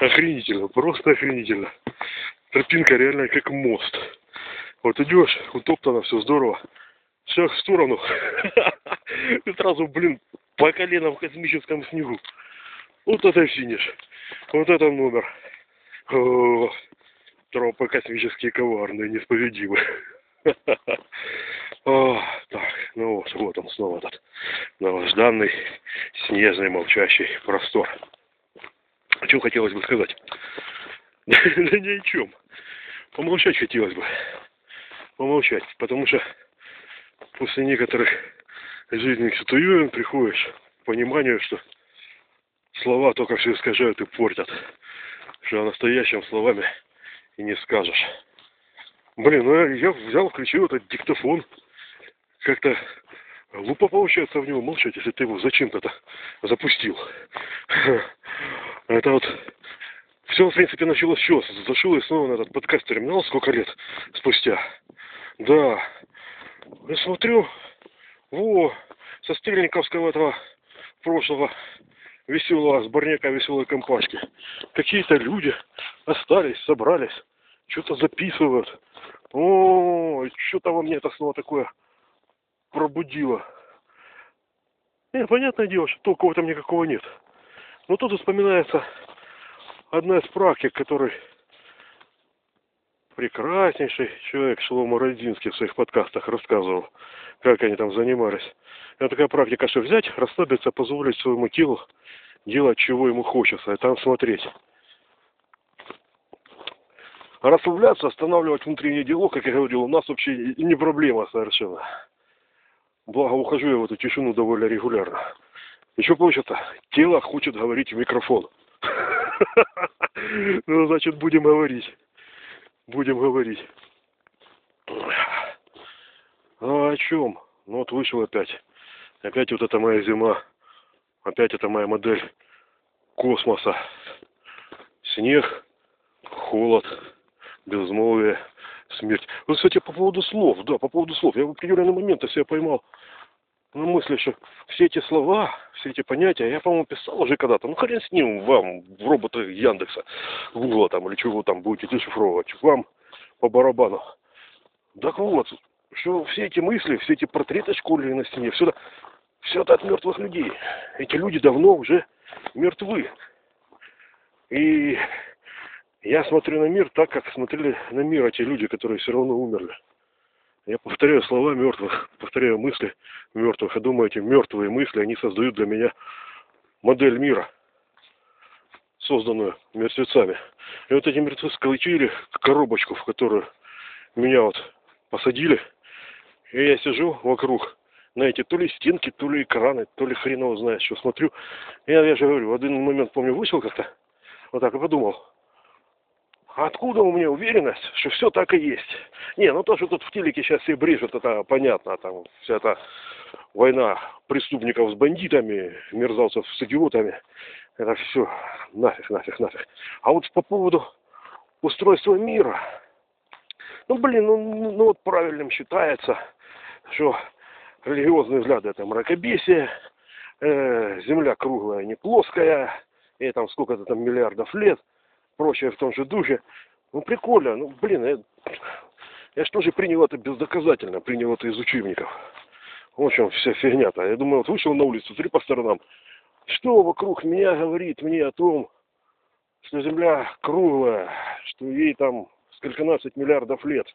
Охренительно, просто охренительно. Тропинка реально как мост. Вот идешь, утоптано, все здорово. Шаг в сторону. И сразу, блин, по колено в космическом снегу. Вот это финиш. Вот это номер. Тропы космические коварные, неисповедимы. О, так, ну вот, вот он снова этот новожданный, снежный, молчащий простор. Что хотелось бы сказать? Да ни о чем. Помолчать хотелось бы. Помолчать, потому что после некоторых жизненных ситуаций приходишь к пониманию, что слова только все искажают и портят. Что о настоящем словами и не скажешь. Блин, ну я взял, включил этот диктофон. Как-то глупо получается в него молчать, если ты его зачем-то запустил. Это вот все, в принципе, началось что? Зашел и снова на этот подкаст-терминал сколько лет спустя. Да. Я смотрю, во, со стрельниковского этого прошлого веселого сборняка веселой компашки. Какие-то люди остались, собрались, что-то записывают. О, что-то во мне это снова такое пробудило. Не, понятное дело, что толку в этом никакого нет. Но тут вспоминается одна из практик, который прекраснейший человек Шлома Родинский в своих подкастах рассказывал, как они там занимались. Это такая практика, что взять, расслабиться, позволить своему телу делать, чего ему хочется, и там смотреть. Расслабляться, останавливать внутренний диалог, как я говорил, у нас вообще не проблема совершенно. Благо, ухожу я в эту тишину довольно регулярно. Что получится? Тело хочет говорить в микрофон. Ну, значит, будем говорить. Будем говорить. Ну, о чем? Ну, вот вышел опять. Опять вот эта моя зима. Опять это моя модель космоса. Снег, холод, безмолвие, смерть. Вот, кстати, по поводу слов, да, по поводу слов. Я в определенный момент себя поймал на мысли, что все эти слова, все эти понятия, я, по-моему, писал уже когда-то. Ну, хрен с ним вам, в роботы Яндекса, Гугла там, или чего там будете дешифровывать. Вам по барабану. Так вот, что все эти мысли, все эти портреты школьные на стене, все это, все это от мертвых людей. Эти люди давно уже мертвы. И я смотрю на мир так, как смотрели на мир эти люди, которые все равно умерли. Я повторяю слова мертвых, повторяю мысли мертвых. И думаю, эти мертвые мысли, они создают для меня модель мира, созданную мертвецами. И вот эти мертвецы сколотили коробочку, в которую меня вот посадили. И я сижу вокруг на эти то ли стенки, то ли экраны, то ли хреново знает, что смотрю. Я, я же говорю, в один момент, помню, вышел как-то, вот так и подумал, откуда у меня уверенность, что все так и есть? Не, ну то, что тут в телеке сейчас все брежут, это понятно, там вся эта война преступников с бандитами, мерзавцев с идиотами, это все нафиг, нафиг, нафиг. А вот по поводу устройства мира, ну блин, ну, ну, ну вот правильным считается, что религиозные взгляды это мракобесие, э, земля круглая, не плоская, и там сколько-то там миллиардов лет, прочее в том же духе. Ну прикольно, ну блин, я, я же тоже принял это бездоказательно, принял это из учебников. В общем, вся фигня-то. Я думаю, вот вышел на улицу, смотри по сторонам. Что вокруг меня говорит мне о том, что Земля круглая, что ей там скольконадцать миллиардов лет,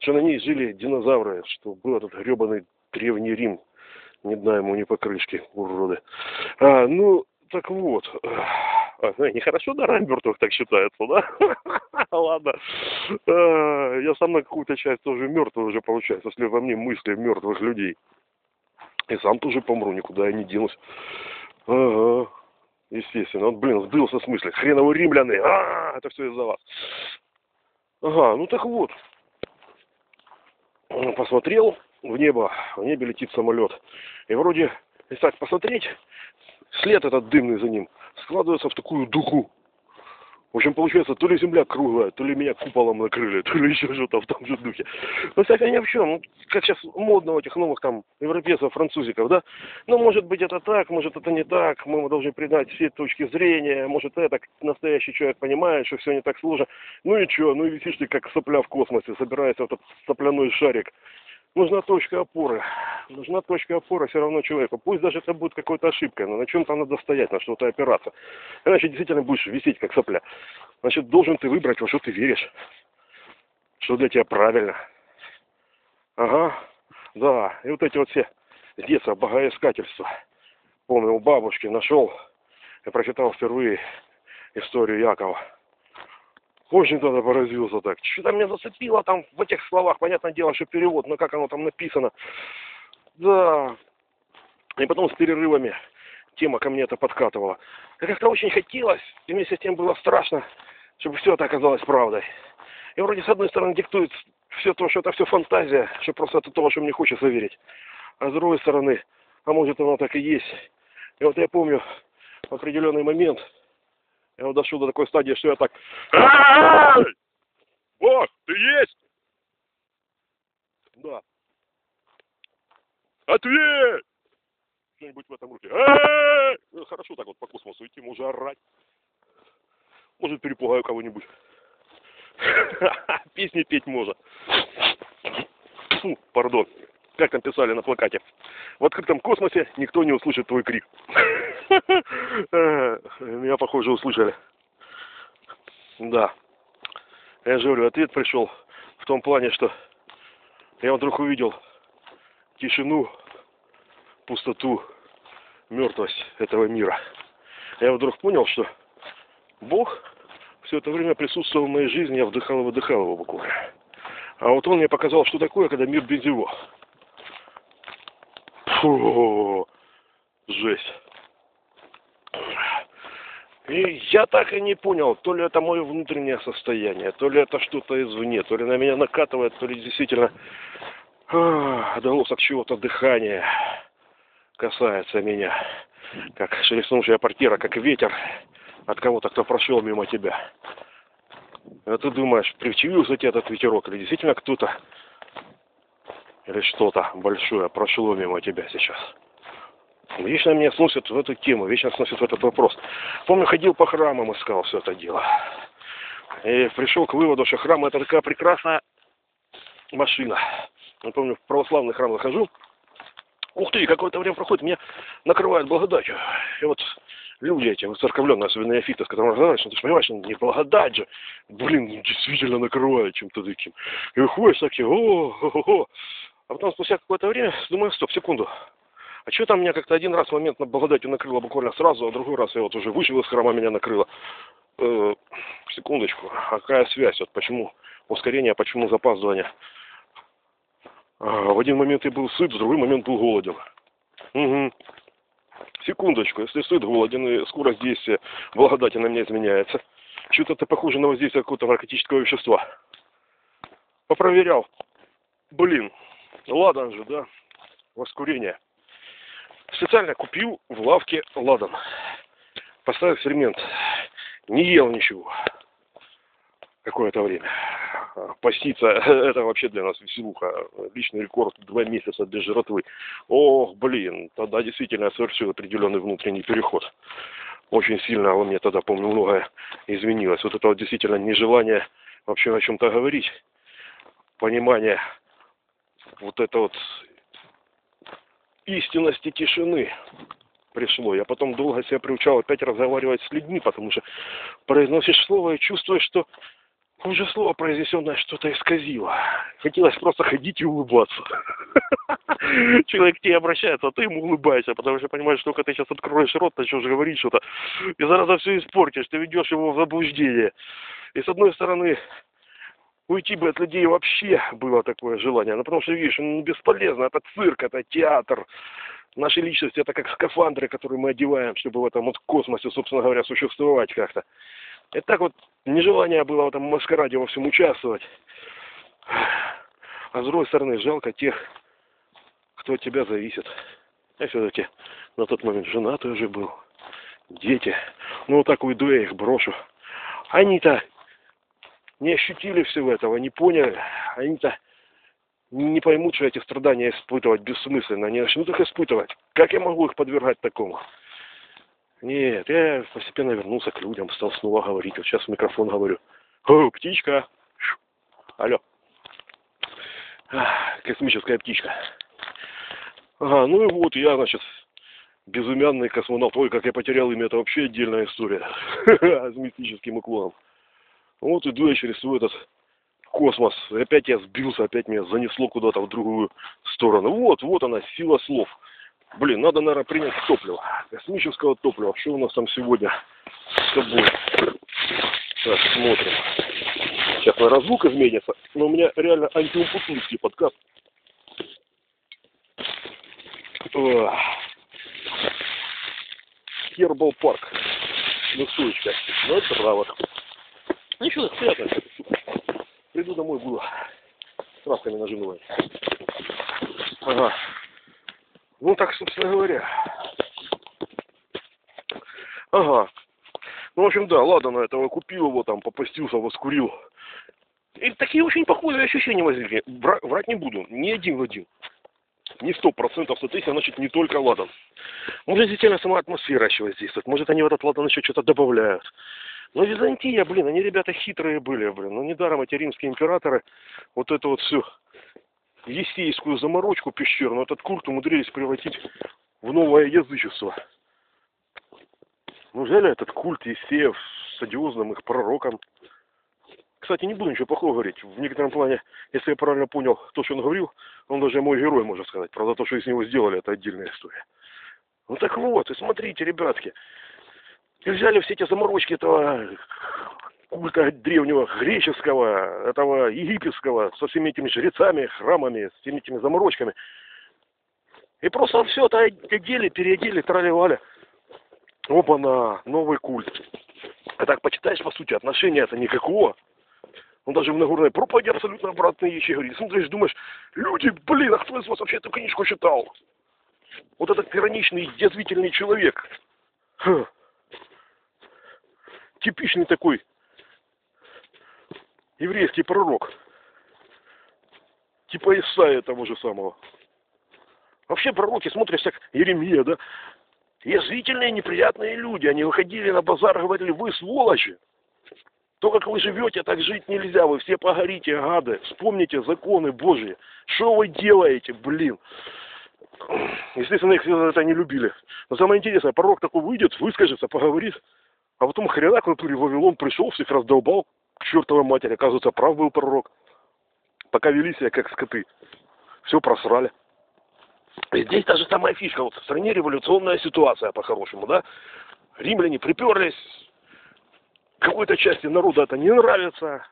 что на ней жили динозавры, что был этот гребаный Древний Рим. Не знаю ему, не покрышки, уроды. А, ну, так вот. Ну, нехорошо, да, мертвых так считается, да? Ладно. А, я сам на какую-то часть тоже мертвый уже получается, если во мне мысли мертвых людей. И сам тоже помру, никуда я не денусь. Ага. Естественно. Вот, блин, сбился с мысли. Хреновы римляны. А, это все из-за вас. Ага, ну так вот. Посмотрел, в небо, в небе летит самолет. И вроде, если так посмотреть, след этот дымный за ним складывается в такую дугу. В общем, получается, то ли земля круглая, то ли меня куполом накрыли, то ли еще что-то в том же духе. Но вся фигня в чем? Ну, как сейчас модно у этих новых там европейцев, французиков, да? Ну, может быть, это так, может, это не так. Мы должны принять все точки зрения. Может, это настоящий человек понимает, что все не так сложно. Ну и что? Ну и висишь ты как сопля в космосе, собирается этот сопляной шарик нужна точка опоры. Нужна точка опоры все равно человеку. Пусть даже это будет какой-то ошибкой, но на чем-то надо стоять, на что-то опираться. Иначе действительно будешь висеть, как сопля. Значит, должен ты выбрать, во что ты веришь. Что для тебя правильно. Ага, да. И вот эти вот все с детства богоискательства. Помню, у бабушки нашел, я прочитал впервые историю Якова. Очень тогда поразился так. Что-то меня зацепило там в этих словах. Понятное дело, что перевод, но как оно там написано. Да. И потом с перерывами тема ко мне это подкатывала. И как-то очень хотелось, и вместе с тем было страшно, чтобы все это оказалось правдой. И вроде с одной стороны диктует все то, что это все фантазия, что просто это то, что мне хочется верить. А с другой стороны, а может оно так и есть. И вот я помню в определенный момент, я вот дошел до такой стадии, что я так... О, ты есть? Да. Ответь! Что-нибудь в этом руке. Ну, хорошо так вот по космосу идти, может орать. Может перепугаю кого-нибудь. Песни петь можно. Фу, пардон. Как там писали на плакате. В открытом космосе никто не услышит твой крик. Меня, похоже, услышали. Да. Я же говорю, ответ пришел в том плане, что я вдруг увидел тишину, пустоту, мертвость этого мира. Я вдруг понял, что Бог все это время присутствовал в моей жизни, я вдыхал и выдыхал его буквально. А вот он мне показал, что такое, когда мир без него. Фу, жесть. И я так и не понял, то ли это мое внутреннее состояние, то ли это что-то извне, то ли на меня накатывает, то ли действительно отголосок чего-то дыхания касается меня. Как шелестнувшая портира, как ветер от кого-то, кто прошел мимо тебя. А ты думаешь, привчивился тебе этот ветерок, или действительно кто-то или что-то большое прошло мимо тебя сейчас? Вечно меня сносят в эту тему, вечно сносят в этот вопрос. Помню, ходил по храмам, искал все это дело. И пришел к выводу, что храм это такая прекрасная машина. Я помню, в православный храм захожу. Ух ты, какое-то время проходит, меня накрывает благодатью. И вот люди эти, церковленные, особенно неофиты, с которыми разговариваешь, ну, ты же понимаешь, не благодать же. Блин, действительно накрывает чем-то таким. И выходишь такие, о, о, о, о. А потом спустя какое-то время думаю, стоп, секунду. А что там меня как-то один раз момент на благодатью накрыло буквально сразу, а другой раз я вот уже вышел из храма, меня накрыло. Э, секундочку, а какая связь? Вот почему ускорение, а почему запаздывание? А, в один момент я был сыт, в другой момент был голоден. Угу. Секундочку, если сыт, голоден и скорость действия благодати на меня изменяется. Что-то это похоже на воздействие какого-то наркотического вещества. Попроверял. Блин, ладан же, да? Воскурение. Специально купил в лавке ладан. Поставил эксперимент. Не ел ничего. Какое-то время. Поститься, это вообще для нас веселуха. Личный рекорд два месяца без жратвы. Ох, блин, тогда действительно совершил определенный внутренний переход. Очень сильно во мне тогда, помню, многое изменилось. Вот это вот действительно нежелание вообще о чем-то говорить. Понимание вот это вот истинности тишины пришло. Я потом долго себя приучал опять разговаривать с людьми, потому что произносишь слово и чувствуешь, что уже слово произнесенное что-то исказило. Хотелось просто ходить и улыбаться. Человек к тебе обращается, а ты ему улыбаешься, потому что понимаешь, что только ты сейчас откроешь рот, начнешь говорить что-то, и зараза все испортишь, ты ведешь его в заблуждение. И с одной стороны, уйти бы от людей вообще было такое желание. Ну, потому что, видишь, ну, бесполезно. Это цирк, это театр. Наши личности это как скафандры, которые мы одеваем, чтобы в этом вот космосе, собственно говоря, существовать как-то. И так вот нежелание было в этом маскараде во всем участвовать. А с другой стороны, жалко тех, кто от тебя зависит. Я все-таки на тот момент женатый уже был. Дети. Ну, вот так уйду, я их брошу. Они-то не ощутили всего этого, не поняли. Они-то не поймут, что эти страдания испытывать бессмысленно. Они начнут их испытывать. Как я могу их подвергать такому? Нет, я постепенно вернулся к людям, стал снова говорить. Вот сейчас в микрофон говорю. О, птичка. Алло. Космическая птичка. Ага, ну и вот я, значит, безымянный космонавт. Ой, как я потерял имя, это вообще отдельная история. С мистическим уклоном. Вот иду я через свой этот космос. Опять я сбился, опять меня занесло куда-то в другую сторону. Вот, вот она, сила слов. Блин, надо, наверное, принять топливо. Космического топлива. Что у нас там сегодня с тобой? Так, смотрим. Сейчас, наверное, звук изменится. Но у меня реально антиумпутунский подкаст. Хербал парк. Ну, сучка. Ну, это трава. Ничего, приятно. Приду домой, буду травками нажимать. Ага. Ну так, собственно говоря. Ага. Ну, в общем, да, ладно, на этого купил его, там, попастился, воскурил. И такие очень похожие ощущения возникли. Вра- врать не буду, не один в один. Не сто процентов сотысяч, значит, не только ладан. Может, действительно сама атмосфера еще воздействует. Может, они в этот ладан еще что-то добавляют. Но Византия, блин, они ребята хитрые были, блин. Ну, недаром эти римские императоры вот эту вот всю есейскую заморочку пещерную, этот культ умудрились превратить в новое язычество. Неужели этот культ Есеев с одиозным их пророком? Кстати, не буду ничего плохого говорить. В некотором плане, если я правильно понял то, что он говорил, он даже мой герой, можно сказать. Правда, то, что из него сделали, это отдельная история. Ну так вот, и смотрите, ребятки. И взяли все эти заморочки этого культа древнего греческого, этого египетского, со всеми этими жрецами, храмами, с всеми этими заморочками. И просто все это одели, переодели, трали-вали. Опа-на, новый культ. А так почитаешь, по сути, отношения это никакого. Он даже в Нагорной проповеди абсолютно обратные вещи говорит. Смотришь, думаешь, люди, блин, а кто из вас вообще эту книжку читал? Вот этот ироничный, язвительный человек. Ха. Типичный такой еврейский пророк. Типа Исаия того же самого. Вообще пророки, смотришь, как Еремия, да? Язвительные, неприятные люди. Они выходили на базар и говорили, вы сволочи. То, как вы живете, так жить нельзя. Вы все погорите, гады. Вспомните законы Божьи. Что вы делаете, блин? Естественно, их это не любили. Но самое интересное, пророк такой выйдет, выскажется, поговорит. А потом хрена к натуре Вавилон пришел, всех раздолбал к чертовой матери. Оказывается, прав был пророк. Пока вели себя как скоты. Все просрали. И здесь та же самая фишка. Вот в стране революционная ситуация по-хорошему, да? Римляне приперлись, какой-то части народа это не нравится,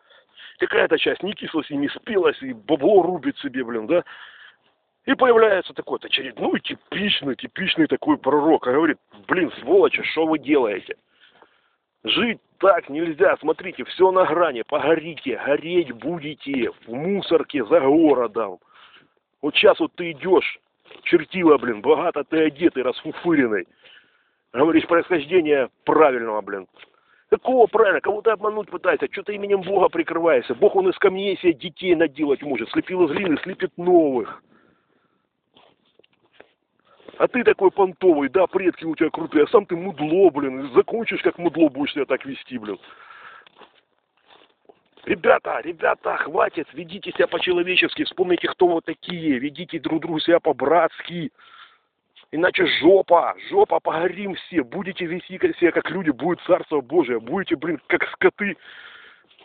какая-то часть не кислась и не спилась, и бабло рубит себе, блин, да? И появляется такой-то очередной типичный, типичный такой пророк, а говорит, блин, сволочи, что вы делаете? Жить так нельзя, смотрите, все на грани, погорите, гореть будете в мусорке за городом. Вот сейчас вот ты идешь, чертила, блин, богато ты одетый, расфуфыренный. Говоришь происхождение правильного, блин. Какого правильно? Кого ты обмануть пытаешься? Что ты именем Бога прикрываешься? Бог, он из камней себе детей наделать может. Слепил из глины, слепит новых. А ты такой понтовый, да, предки у тебя крутые, а сам ты мудло, блин. Закончишь, как мудло будешь себя так вести, блин. Ребята, ребята, хватит, ведите себя по-человечески, вспомните, кто вы такие, ведите друг друга себя по-братски. Иначе жопа, жопа, погорим все, будете вести себя как люди, будет Царство Божие, будете, блин, как скоты.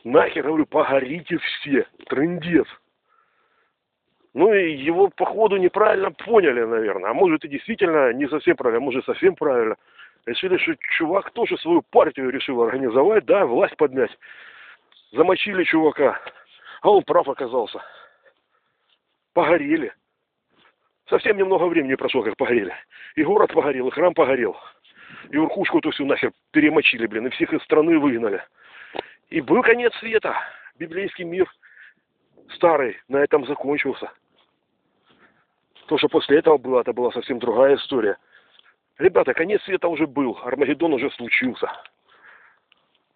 Нахер, говорю, погорите все, трындец. Ну и его, походу, неправильно поняли, наверное. А может и действительно не совсем правильно, а может совсем правильно. Решили, что чувак тоже свою партию решил организовать, да, власть поднять замочили чувака, а он прав оказался. Погорели. Совсем немного времени прошло, как погорели. И город погорел, и храм погорел. И верхушку эту всю нахер перемочили, блин, и всех из страны выгнали. И был конец света. Библейский мир старый на этом закончился. То, что после этого было, это была совсем другая история. Ребята, конец света уже был, Армагеддон уже случился.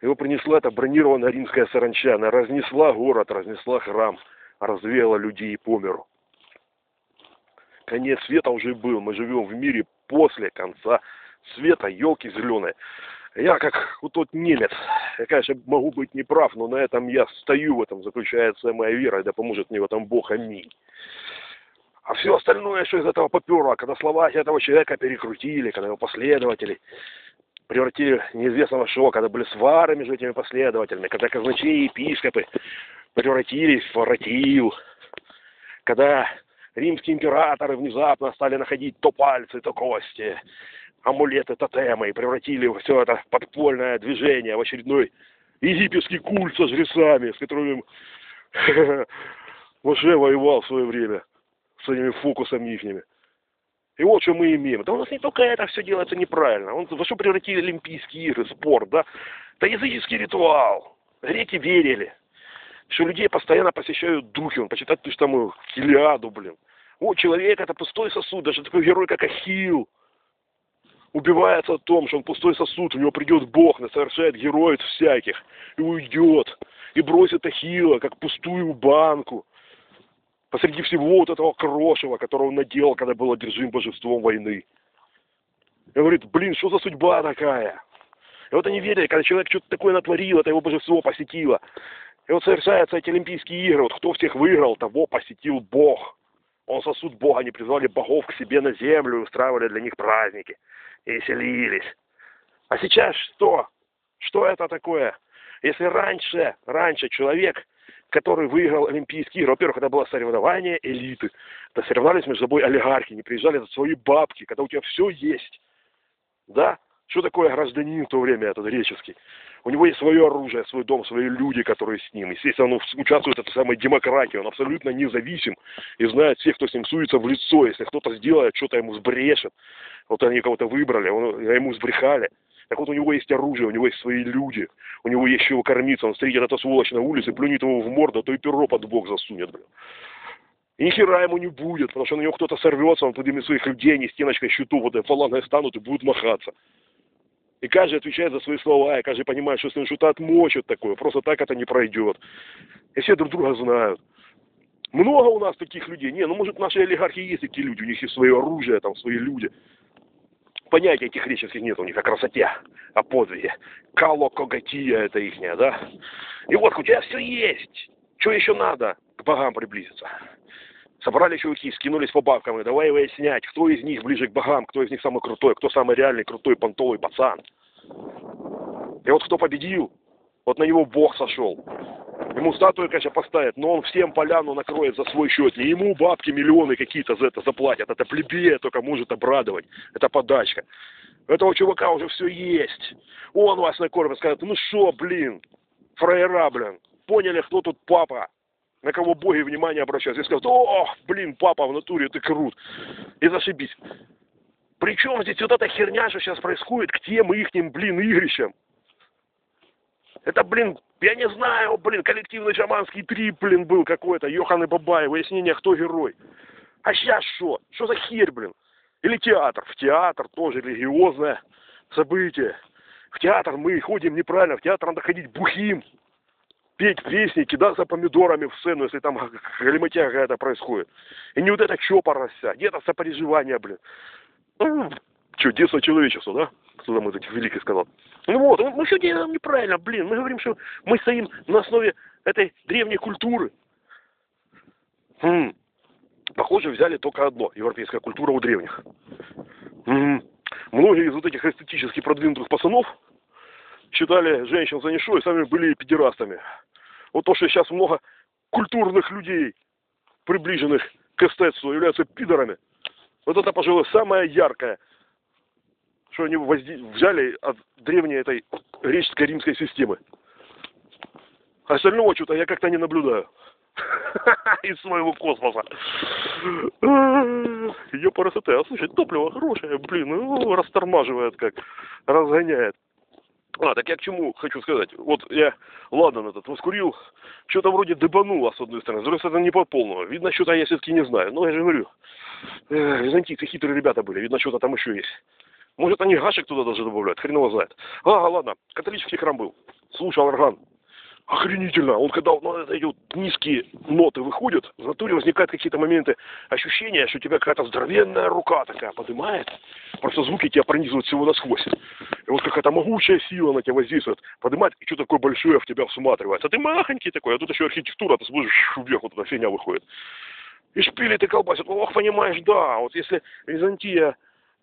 Его принесла эта бронированная римская саранча. Она разнесла город, разнесла храм, развеяла людей по миру. Конец света уже был. Мы живем в мире после конца света, елки зеленые. Я как вот тот немец, я, конечно, могу быть неправ, но на этом я стою, в этом заключается моя вера, да поможет мне в этом Бог, аминь. А все остальное, что из этого поперло, когда слова этого человека перекрутили, когда его последователи превратили неизвестно во что, когда были свары между этими последователями, когда казначеи и епископы превратились в воротил, когда римские императоры внезапно стали находить то пальцы, то кости, амулеты, тотемы и превратили все это подпольное движение в очередной египетский культ со жрецами, с которыми Моше воевал в свое время своими фокусами ихними. И вот что мы имеем. Да у нас не только это все делается неправильно. Он во что превратили Олимпийские игры, спорт, да? Да языческий ритуал. Греки верили, что людей постоянно посещают духи. Он почитать ты там Хилиаду, блин. О, человек это пустой сосуд, даже такой герой, как Ахилл убивается о том, что он пустой сосуд, у него придет Бог, совершает героев всяких, и уйдет, и бросит Ахилла, как пустую банку, посреди всего вот этого крошева, которого он наделал, когда был одержим божеством войны. И говорит, блин, что за судьба такая? И вот они верили, когда человек что-то такое натворил, это его божество посетило. И вот совершаются эти Олимпийские игры, вот кто всех выиграл, того посетил Бог. Он сосуд Бога, они призвали богов к себе на землю и устраивали для них праздники и веселились. А сейчас что? Что это такое? Если раньше, раньше человек, который выиграл Олимпийские игры, во-первых, это было соревнование элиты, это соревновались между собой олигархи, не приезжали за свои бабки, когда у тебя все есть, да? Что такое гражданин в то время этот греческий? У него есть свое оружие, свой дом, свои люди, которые с ним. Естественно, он участвует в этой самой демократии, он абсолютно независим и знает всех, кто с ним суется в лицо. Если кто-то сделает, что-то ему сбрешет, вот они кого-то выбрали, он, ему сбрехали. Так вот, у него есть оружие, у него есть свои люди, у него есть чего кормиться. Он встретит эту сволочь на улице, плюнет его в морду, а то и перо под бок засунет, блин. И ни хера ему не будет, потому что на него кто-то сорвется, он поднимет своих людей, не стеночкой щиту, вот фалангой станут и будут махаться. И каждый отвечает за свои слова, и каждый понимает, что если он что-то отмочит такое, просто так это не пройдет. И все друг друга знают. Много у нас таких людей. Не, ну может наши олигархи есть такие люди, у них есть свое оружие, там свои люди. Понятия этих греческих нет у них о красоте, о подвиге. Калокогатия это ихняя, да? И вот у тебя все есть. Что еще надо к богам приблизиться? Собрали чуваки, скинулись по бабкам, давай выяснять, кто из них ближе к богам, кто из них самый крутой, кто самый реальный крутой понтовый пацан. И вот кто победил, вот на него Бог сошел. Ему статую, конечно, поставят, но он всем поляну накроет за свой счет. Не ему бабки миллионы какие-то за это заплатят. Это плебея только может обрадовать. Это подачка. У этого чувака уже все есть. Он вас накормит, скажет, ну что, блин, фраера, блин, поняли, кто тут папа на кого боги внимание обращаются, и скажут, о, блин, папа в натуре, ты крут, и зашибись. Причем здесь вот эта херня, что сейчас происходит к тем ихним, блин, игрищам. Это, блин, я не знаю, блин, коллективный шаманский трип, блин, был какой-то, Йохан и Бабай, выяснение, кто герой. А сейчас что? Что за херь, блин? Или театр. В театр тоже религиозное событие. В театр мы ходим неправильно, в театр надо ходить бухим петь песни, кидаться помидорами в сцену, если там галиматья какая-то происходит. И не вот это чопорность вся, где-то сопереживание, блин. Ну, детство человечества, да? Кто там этих великих сказал. Ну вот, мы все делаем неправильно, блин. Мы говорим, что мы стоим на основе этой древней культуры. Хм. Похоже, взяли только одно. Европейская культура у древних. Хм. Многие из вот этих эстетически продвинутых пацанов считали женщин за ничто и сами были педерастами. Вот то, что сейчас много культурных людей, приближенных к эстетству, являются пидорами, вот это, пожалуй, самое яркое, что они взяли от древней этой греческой римской системы. Остального что-то я как-то не наблюдаю. Из своего космоса. Ее красоты. А слушай, топливо хорошее, блин, ну, растормаживает как, разгоняет. А, так я к чему хочу сказать. Вот я ладно этот воскурил, что-то вроде дебануло с одной стороны, с другой стороны не по полного. Видно, что-то я все-таки не знаю. Но я же говорю, э, византийцы хитрые ребята были, видно, что-то там еще есть. Может, они гашек туда даже добавляют, хрен его знает. А, ладно, католический храм был. слушал орган. Охренительно. Он когда ну, эти вот низкие ноты выходят, в натуре возникают какие-то моменты ощущения, что у тебя какая-то здоровенная рука такая поднимает. Просто звуки тебя пронизывают всего насквозь. И вот какая-то могучая сила на тебя воздействует, поднимает, и что такое большое в тебя всматривается. А ты махонький такой, а тут еще архитектура, ты смотришь, вверх вот эта фигня выходит. И шпили ты колбасит. Ох, понимаешь, да, вот если Византия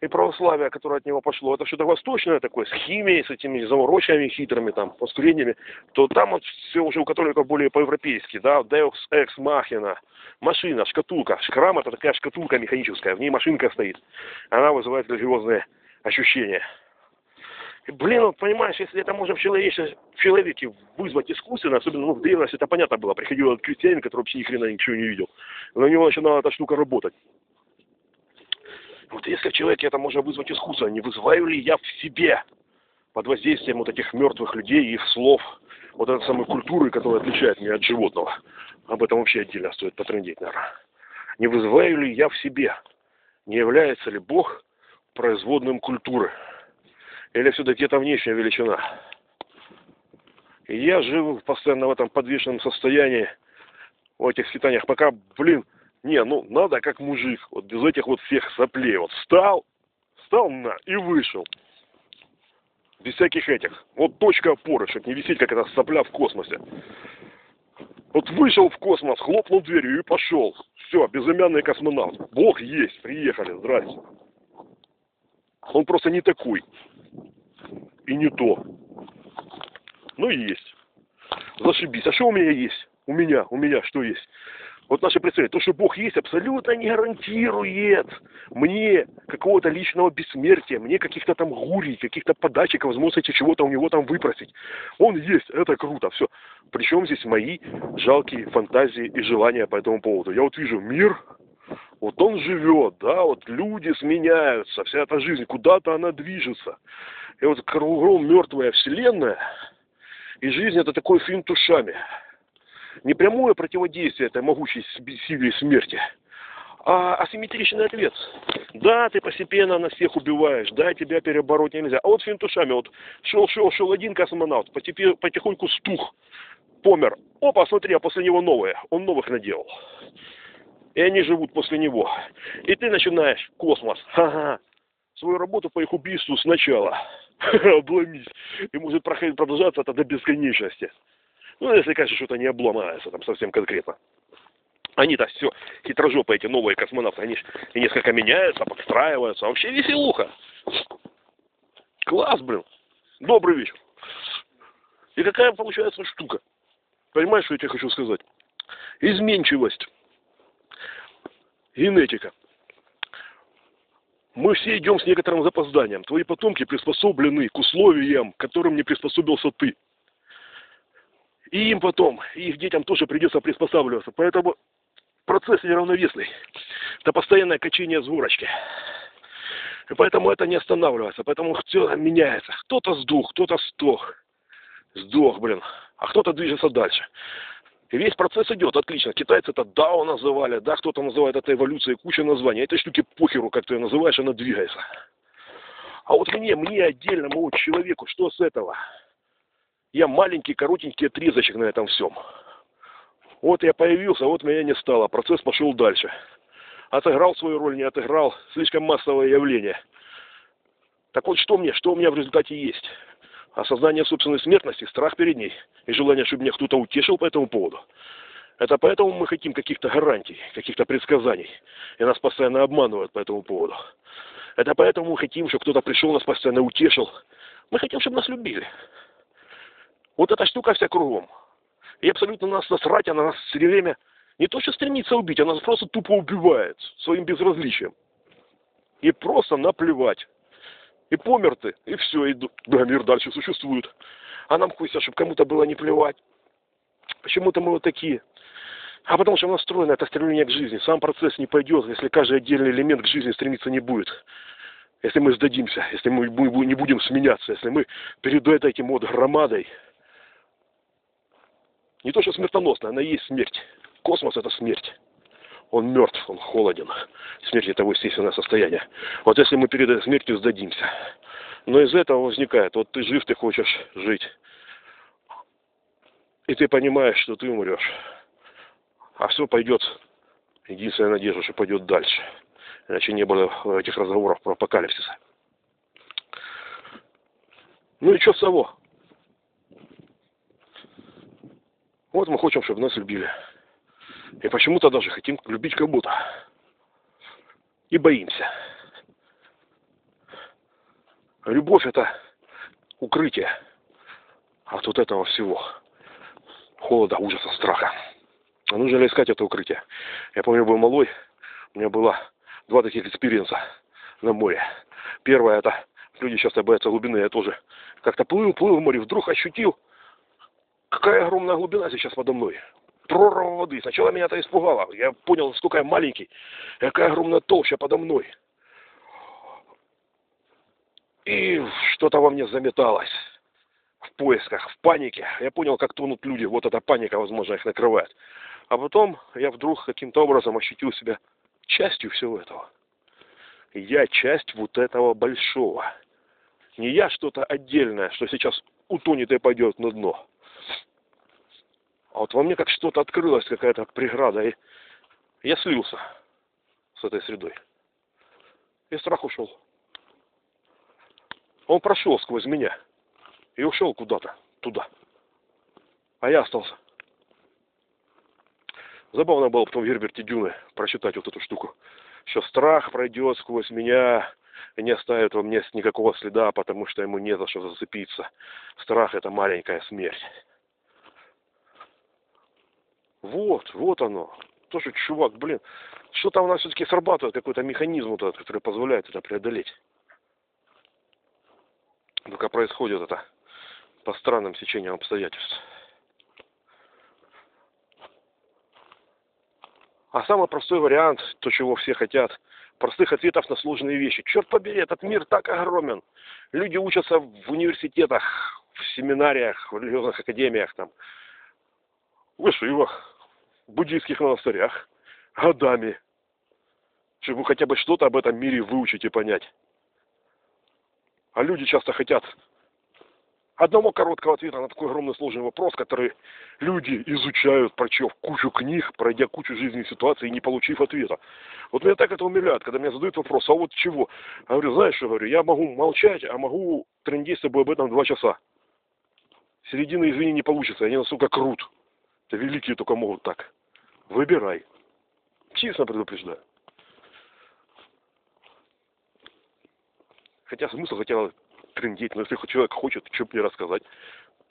и православие, которое от него пошло, это что-то восточное такое, с химией, с этими заморочками хитрыми, там, воскурениями, то там вот все уже у католиков более по-европейски, да, Deus Ex Machina, машина, шкатулка. Храм это такая шкатулка механическая, в ней машинка стоит. Она вызывает религиозные ощущения. И, блин, вот понимаешь, если это можно в человеке, в человеке вызвать искусственно, особенно ну, в древности это понятно было, приходил этот крестьянин, который вообще ни хрена ничего не видел, на него начинала эта штука работать. Вот если в человеке это можно вызвать искусство, не вызываю ли я в себе под воздействием вот этих мертвых людей и их слов, вот этой самой культуры, которая отличает меня от животного. Об этом вообще отдельно стоит потрындеть, наверное. Не вызываю ли я в себе? Не является ли Бог производным культуры? Или все-таки это внешняя величина? И я живу постоянно в этом подвешенном состоянии, в этих скитаниях, пока, блин, не, ну надо как мужик, вот без этих вот всех соплей. Вот встал, встал на и вышел. Без всяких этих. Вот точка опоры, чтобы не висеть, как эта сопля в космосе. Вот вышел в космос, хлопнул дверью и пошел. Все, безымянный космонавт. Бог есть, приехали, здрасте. Он просто не такой. И не то. Ну есть. Зашибись. А что у меня есть? У меня, у меня что есть? Вот наше представление, то, что Бог есть, абсолютно не гарантирует мне какого-то личного бессмертия, мне каких-то там гурий, каких-то подачек, возможности чего-то у него там выпросить. Он есть, это круто, все. Причем здесь мои жалкие фантазии и желания по этому поводу. Я вот вижу мир, вот он живет, да, вот люди сменяются, вся эта жизнь, куда-то она движется. И вот кругом мертвая вселенная, и жизнь это такой фильм тушами не прямое противодействие этой могучей силе смерти, а асимметричный ответ. Да, ты постепенно на всех убиваешь, да, тебя перебороть нельзя. А вот финтушами, вот шел, шел, шел один космонавт, потихоньку стух, помер. Опа, смотри, а после него новое, он новых наделал. И они живут после него. И ты начинаешь космос, ха-ха, свою работу по их убийству сначала обломить. И может продолжаться это до бесконечности. Ну, если, конечно, что-то не обломается там совсем конкретно. Они-то все хитрожопые, эти новые космонавты, они и несколько меняются, подстраиваются. Вообще веселуха. Класс, блин. Добрый вечер. И какая получается штука? Понимаешь, что я тебе хочу сказать? Изменчивость. Генетика. Мы все идем с некоторым запозданием. Твои потомки приспособлены к условиям, к которым не приспособился ты. И им потом, и их детям тоже придется приспосабливаться. Поэтому процесс неравновесный. Это постоянное качение с горочки. И поэтому это не останавливается. Поэтому все меняется. Кто-то сдух, кто-то стох. Сдох, блин. А кто-то движется дальше. И весь процесс идет отлично. Китайцы это DAO называли, да, кто-то называет это эволюцией, куча названий. Этой штуки похеру, как ты ее называешь, она двигается. А вот мне, мне отдельному человеку, что с этого? Я маленький, коротенький отрезочек на этом всем. Вот я появился, вот меня не стало, процесс пошел дальше. Отыграл свою роль, не отыграл, слишком массовое явление. Так вот, что мне, что у меня в результате есть? Осознание собственной смертности, страх перед ней и желание, чтобы меня кто-то утешил по этому поводу. Это поэтому мы хотим каких-то гарантий, каких-то предсказаний. И нас постоянно обманывают по этому поводу. Это поэтому мы хотим, чтобы кто-то пришел, нас постоянно утешил. Мы хотим, чтобы нас любили. Вот эта штука вся кругом. И абсолютно нас насрать, она нас все время не то что стремится убить, она просто тупо убивает своим безразличием. И просто наплевать. И помер ты, и все, и да, мир дальше существует. А нам хочется, чтобы кому-то было не плевать. Почему-то мы вот такие. А потому что настроено это стремление к жизни. Сам процесс не пойдет, если каждый отдельный элемент к жизни стремиться не будет. Если мы сдадимся, если мы не будем сменяться, если мы перед этим вот громадой не то, что смертоносная, она и есть смерть. Космос – это смерть. Он мертв, он холоден. Смерть – это его естественное состояние. Вот если мы перед смертью сдадимся. Но из этого возникает, вот ты жив, ты хочешь жить. И ты понимаешь, что ты умрешь. А все пойдет, единственная надежда, что пойдет дальше. Иначе не было этих разговоров про апокалипсис. Ну и что с того? Вот мы хотим, чтобы нас любили. И почему-то даже хотим любить кого-то. И боимся. Любовь это укрытие от вот этого всего. Холода, ужаса, страха. А нужно ли искать это укрытие? Я помню, был малой, у меня было два таких experience а на море. Первое это, люди часто боятся глубины, я тоже как-то плыл, плыл в море, вдруг ощутил, какая огромная глубина сейчас подо мной. Прорва воды. Сначала меня это испугало. Я понял, насколько я маленький, какая огромная толща подо мной. И что-то во мне заметалось в поисках, в панике. Я понял, как тонут люди. Вот эта паника, возможно, их накрывает. А потом я вдруг каким-то образом ощутил себя частью всего этого. Я часть вот этого большого. Не я что-то отдельное, что сейчас утонет и пойдет на дно. А вот во мне как что-то открылось, какая-то преграда, и я слился с этой средой. И страх ушел. Он прошел сквозь меня и ушел куда-то, туда. А я остался. Забавно было потом в Герберте Дюны прочитать вот эту штуку. Что страх пройдет сквозь меня и не оставит во мне никакого следа, потому что ему не за что зацепиться. Страх – это маленькая смерть. Вот, вот оно. Тоже чувак, блин, что там у нас все-таки срабатывает, какой-то механизм вот этот, который позволяет это преодолеть. Только происходит это по странным сечениям обстоятельств. А самый простой вариант, то, чего все хотят, простых ответов на сложные вещи. Черт побери, этот мир так огромен. Люди учатся в университетах, в семинариях, в религиозных академиях, там, в вышивах, буддийских монастырях, годами, чтобы хотя бы что-то об этом мире выучить и понять. А люди часто хотят одного короткого ответа на такой огромный сложный вопрос, который люди изучают, прочев кучу книг, пройдя кучу жизненных ситуаций и не получив ответа. Вот меня так это умиляет, когда меня задают вопрос, а вот чего? Я говорю, знаешь, что говорю, я могу молчать, а могу трендеть с тобой об этом два часа. Середины, извини, не получится, они настолько крут. Это великие только могут так. Выбирай. Честно предупреждаю. Хотя смысл хотел трендеть, но если человек хочет, что мне рассказать.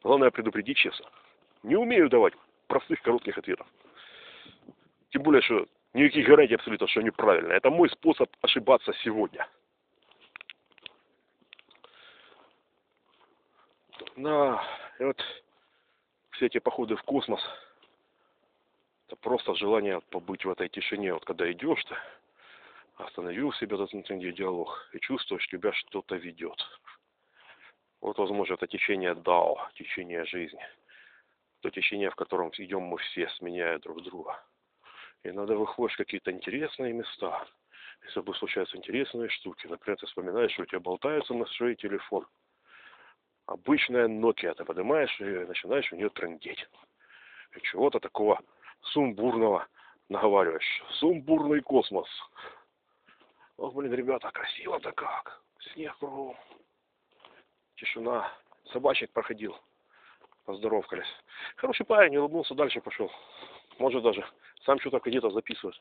Главное предупредить честно. Не умею давать простых коротких ответов. Тем более, что никаких гарантий абсолютно, что они правильные. Это мой способ ошибаться сегодня. Да, и вот все эти походы в космос, это просто желание побыть в этой тишине. Вот когда идешь-то, остановил себя этот внутренний диалог и чувствуешь, тебя что-то ведет. Вот, возможно, это течение Дао, течение жизни. То течение, в котором идем мы все, сменяя друг друга. И иногда выходишь в какие-то интересные места. И с тобой случаются интересные штуки. Например, ты вспоминаешь, что у тебя болтается на шее телефон. Обычная Nokia. Ты поднимаешь и начинаешь у нее трендеть. И чего-то такого сумбурного наговариваешь. Сумбурный космос. Ох, блин, ребята, красиво-то как. Снег кругом. Тишина. Собачек проходил. Поздоровкались. Хороший парень, улыбнулся, дальше пошел. Может даже сам что-то где-то записывает.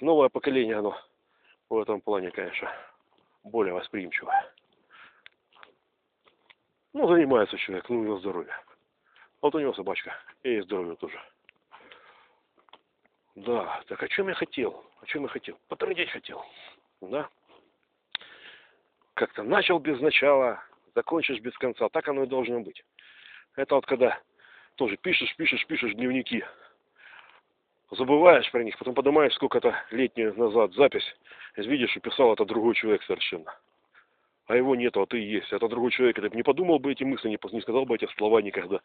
Новое поколение оно в этом плане, конечно, более восприимчивое. Ну, занимается человек, ну, его здоровье. Вот у него собачка, и здоровье тоже. Да, так о чем я хотел? О чем я хотел? Потрындеть хотел. Да? Как-то начал без начала, закончишь без конца. Так оно и должно быть. Это вот когда тоже пишешь, пишешь, пишешь дневники. Забываешь про них, потом поднимаешь сколько-то летнюю назад запись, и видишь, что писал это другой человек совершенно. А его нету, а ты есть. Это другой человек. Ты не подумал бы эти мысли, не сказал бы эти слова никогда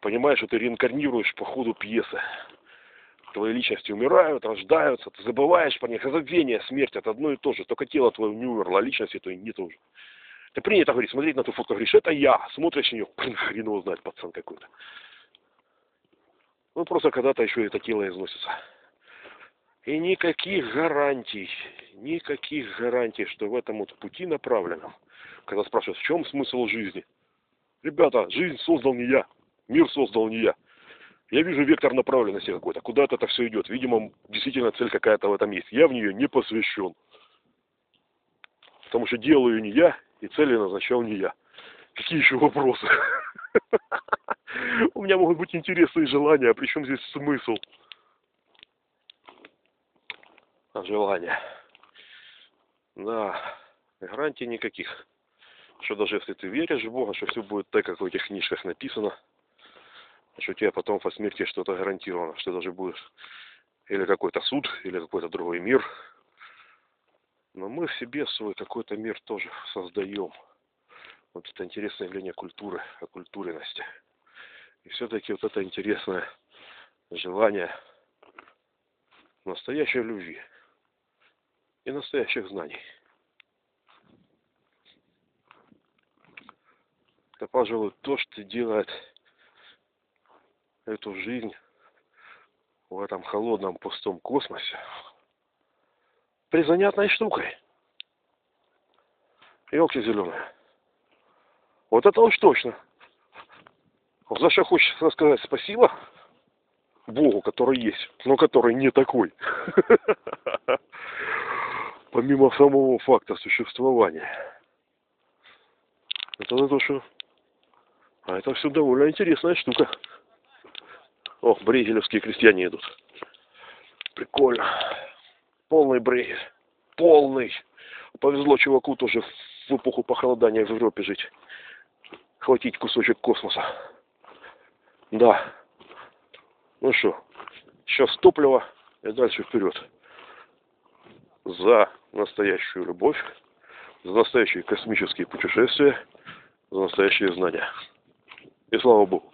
понимаешь, что ты реинкарнируешь по ходу пьесы. Твои личности умирают, рождаются, ты забываешь про них. Забвение, смерть – это одно и то же. Только тело твое не умерло, а личности твоей нет уже. Ты принято, говорит, смотреть на ту фотку, говоришь, это я. Смотришь на нее, блин, хрен его знает, пацан какой-то. Ну, просто когда-то еще это тело износится. И никаких гарантий, никаких гарантий, что в этом вот пути направленном, когда спрашивают, в чем смысл жизни? Ребята, жизнь создал не я, мир создал не я. Я вижу вектор направленности какой-то, куда-то это все идет. Видимо, действительно цель какая-то в этом есть. Я в нее не посвящен. Потому что делаю не я, и цели назначал не я. Какие еще вопросы? У меня могут быть интересы и желания, а при чем здесь смысл? А желания. Да, гарантий никаких. Что даже если ты веришь в Бога, что все будет так, как в этих книжках написано, что тебе потом по смерти что-то гарантировано, что даже будет или какой-то суд, или какой-то другой мир. Но мы в себе свой какой-то мир тоже создаем. Вот это интересное явление культуры, оккультуренности. И все-таки вот это интересное желание настоящей любви и настоящих знаний. Это, пожалуй, то, что делает эту жизнь в этом холодном пустом космосе призанятной штукой. Елки зеленые. Вот это уж точно. За что хочется сказать спасибо Богу, который есть, но который не такой. Помимо самого факта существования. Это за то, что... А это все довольно интересная штука. О, брейгелевские крестьяне идут. Прикольно. Полный брейгель. Полный. Повезло чуваку тоже в эпоху похолодания в Европе жить. Хватить кусочек космоса. Да. Ну что, сейчас топливо и дальше вперед. За настоящую любовь, за настоящие космические путешествия, за настоящие знания. И слава Богу.